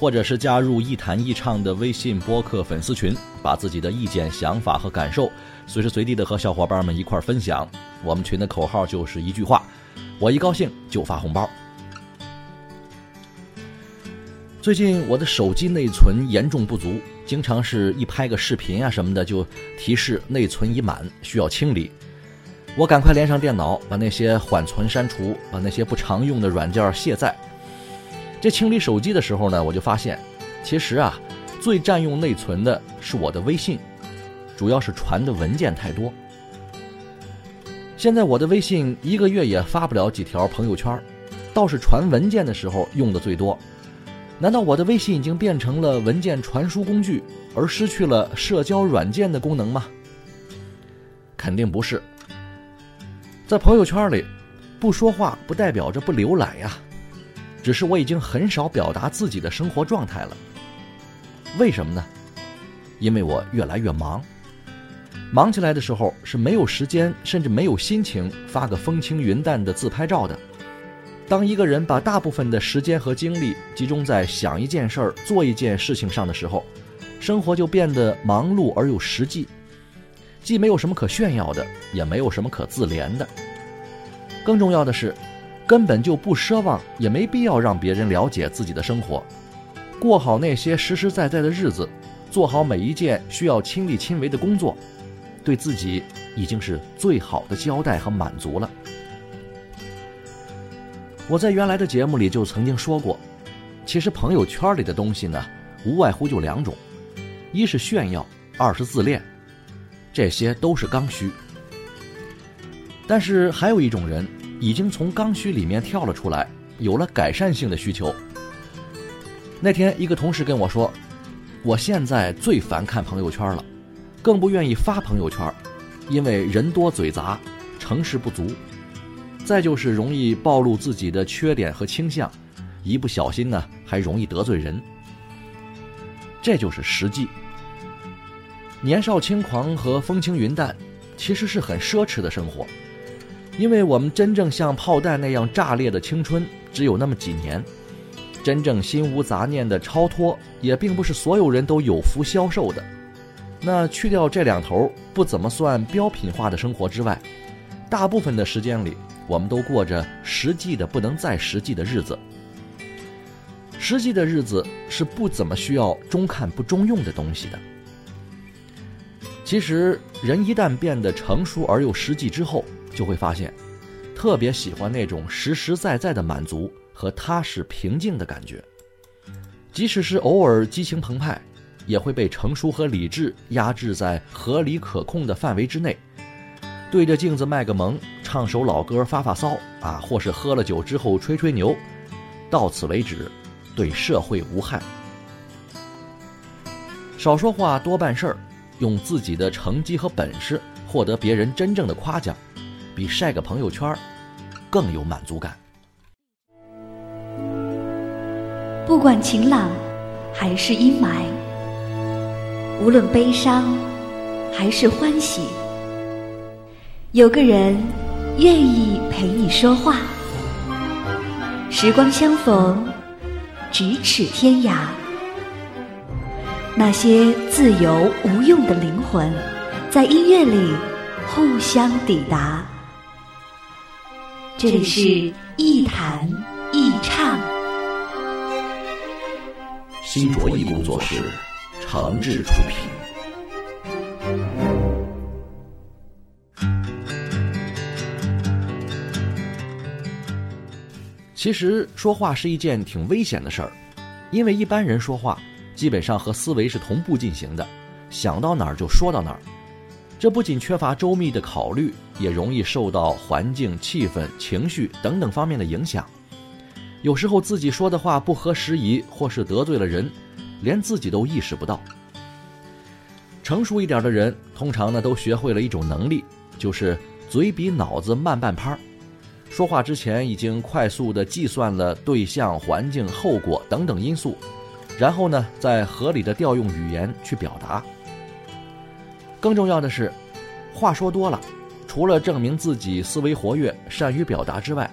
或者是加入“一谈一唱”的微信播客粉丝群，把自己的意见、想法和感受随时随地的和小伙伴们一块分享。我们群的口号就是一句话：我一高兴就发红包。最近我的手机内存严重不足，经常是一拍个视频啊什么的就提示内存已满，需要清理。我赶快连上电脑，把那些缓存删除，把那些不常用的软件卸载。这清理手机的时候呢，我就发现，其实啊，最占用内存的是我的微信，主要是传的文件太多。现在我的微信一个月也发不了几条朋友圈，倒是传文件的时候用的最多。难道我的微信已经变成了文件传输工具，而失去了社交软件的功能吗？肯定不是。在朋友圈里，不说话不代表着不浏览呀，只是我已经很少表达自己的生活状态了。为什么呢？因为我越来越忙，忙起来的时候是没有时间，甚至没有心情发个风轻云淡的自拍照的。当一个人把大部分的时间和精力集中在想一件事儿、做一件事情上的时候，生活就变得忙碌而又实际。既没有什么可炫耀的，也没有什么可自怜的。更重要的是，根本就不奢望，也没必要让别人了解自己的生活，过好那些实实在在的日子，做好每一件需要亲力亲为的工作，对自己已经是最好的交代和满足了。我在原来的节目里就曾经说过，其实朋友圈里的东西呢，无外乎就两种，一是炫耀，二是自恋。这些都是刚需，但是还有一种人已经从刚需里面跳了出来，有了改善性的需求。那天一个同事跟我说：“我现在最烦看朋友圈了，更不愿意发朋友圈，因为人多嘴杂，诚实不足，再就是容易暴露自己的缺点和倾向，一不小心呢还容易得罪人。”这就是实际。年少轻狂和风轻云淡，其实是很奢侈的生活，因为我们真正像炮弹那样炸裂的青春只有那么几年，真正心无杂念的超脱也并不是所有人都有福消受的。那去掉这两头不怎么算标品化的生活之外，大部分的时间里，我们都过着实际的不能再实际的日子。实际的日子是不怎么需要中看不中用的东西的。其实，人一旦变得成熟而又实际之后，就会发现，特别喜欢那种实实在在的满足和踏实平静的感觉。即使是偶尔激情澎湃，也会被成熟和理智压制在合理可控的范围之内。对着镜子卖个萌，唱首老歌发发骚啊，或是喝了酒之后吹吹牛，到此为止，对社会无害。少说话，多办事儿。用自己的成绩和本事获得别人真正的夸奖，比晒个朋友圈更有满足感。不管晴朗还是阴霾，无论悲伤还是欢喜，有个人愿意陪你说话。时光相逢，咫尺天涯。那些自由无用的灵魂，在音乐里互相抵达。这是一弹一唱。新卓艺工作室，长治出品。其实说话是一件挺危险的事儿，因为一般人说话基本上和思维是同步进行的，想到哪儿就说到哪儿。这不仅缺乏周密的考虑，也容易受到环境、气氛、情绪等等方面的影响。有时候自己说的话不合时宜，或是得罪了人，连自己都意识不到。成熟一点的人，通常呢都学会了一种能力，就是嘴比脑子慢半拍儿。说话之前已经快速地计算了对象、环境、后果等等因素，然后呢再合理的调用语言去表达。更重要的是，话说多了，除了证明自己思维活跃、善于表达之外，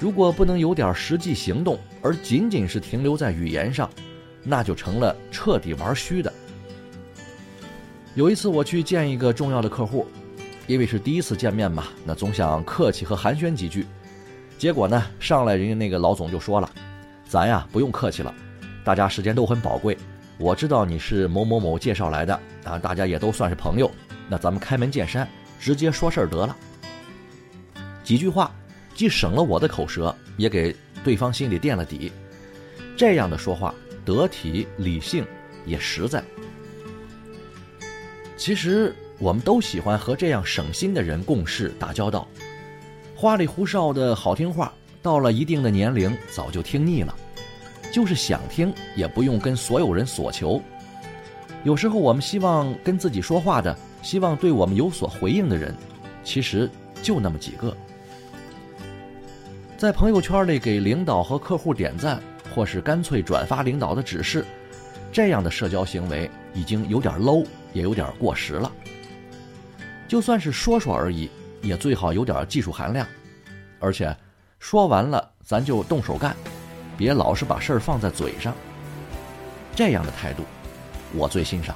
如果不能有点实际行动，而仅仅是停留在语言上，那就成了彻底玩虚的。有一次我去见一个重要的客户，因为是第一次见面嘛，那总想客气和寒暄几句。结果呢，上来人家那个老总就说了：“咱呀不用客气了，大家时间都很宝贵。”我知道你是某某某介绍来的啊，大家也都算是朋友，那咱们开门见山，直接说事儿得了。几句话，既省了我的口舌，也给对方心里垫了底。这样的说话得体、理性，也实在。其实我们都喜欢和这样省心的人共事打交道，花里胡哨的好听话，到了一定的年龄，早就听腻了。就是想听，也不用跟所有人索求。有时候我们希望跟自己说话的，希望对我们有所回应的人，其实就那么几个。在朋友圈里给领导和客户点赞，或是干脆转发领导的指示，这样的社交行为已经有点 low，也有点过时了。就算是说说而已，也最好有点技术含量，而且说完了咱就动手干。别老是把事儿放在嘴上，这样的态度，我最欣赏。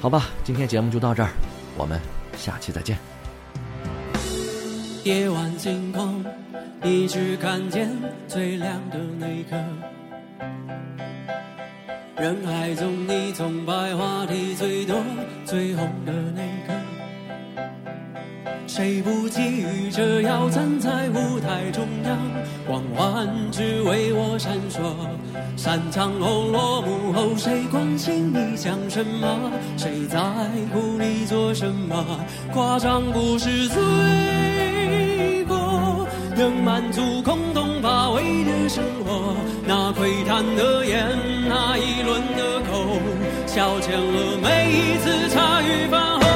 好吧，今天节目就到这儿，我们下期再见。夜晚星空，你只看见最亮的那颗。人海中，你从白话题最多、最红的那个。谁不急于这要站在舞台中央，光环只为我闪烁。散场后落幕后，谁关心你想什么？谁在乎你做什么？夸张不是罪过，能满足空洞乏味的生活。那窥探的眼，那一轮的口，消遣了每一次茶余饭后。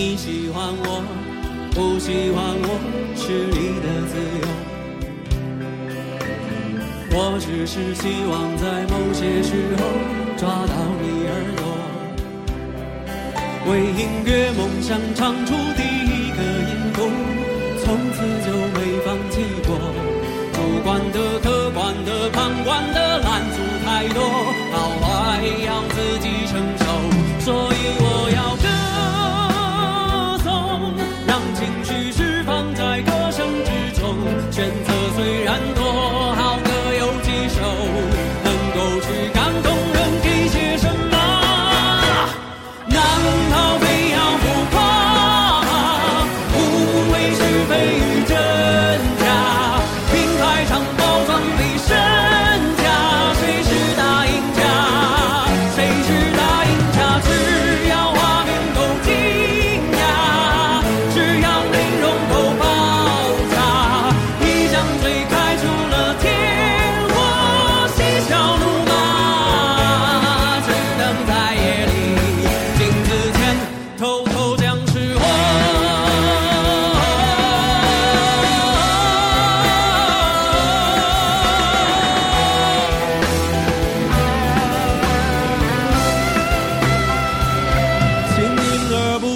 你喜欢我，不喜欢我是你的自由。我只是希望在某些时候抓到你耳朵，为音乐梦想唱出第一个音符，从此就没放弃过。主观的、客观的、旁观的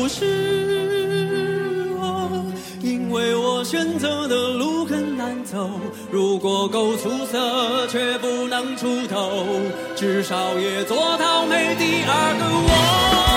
不是我因为我选择的路很难走如果够出色却不能出头至少也做到没第二个我。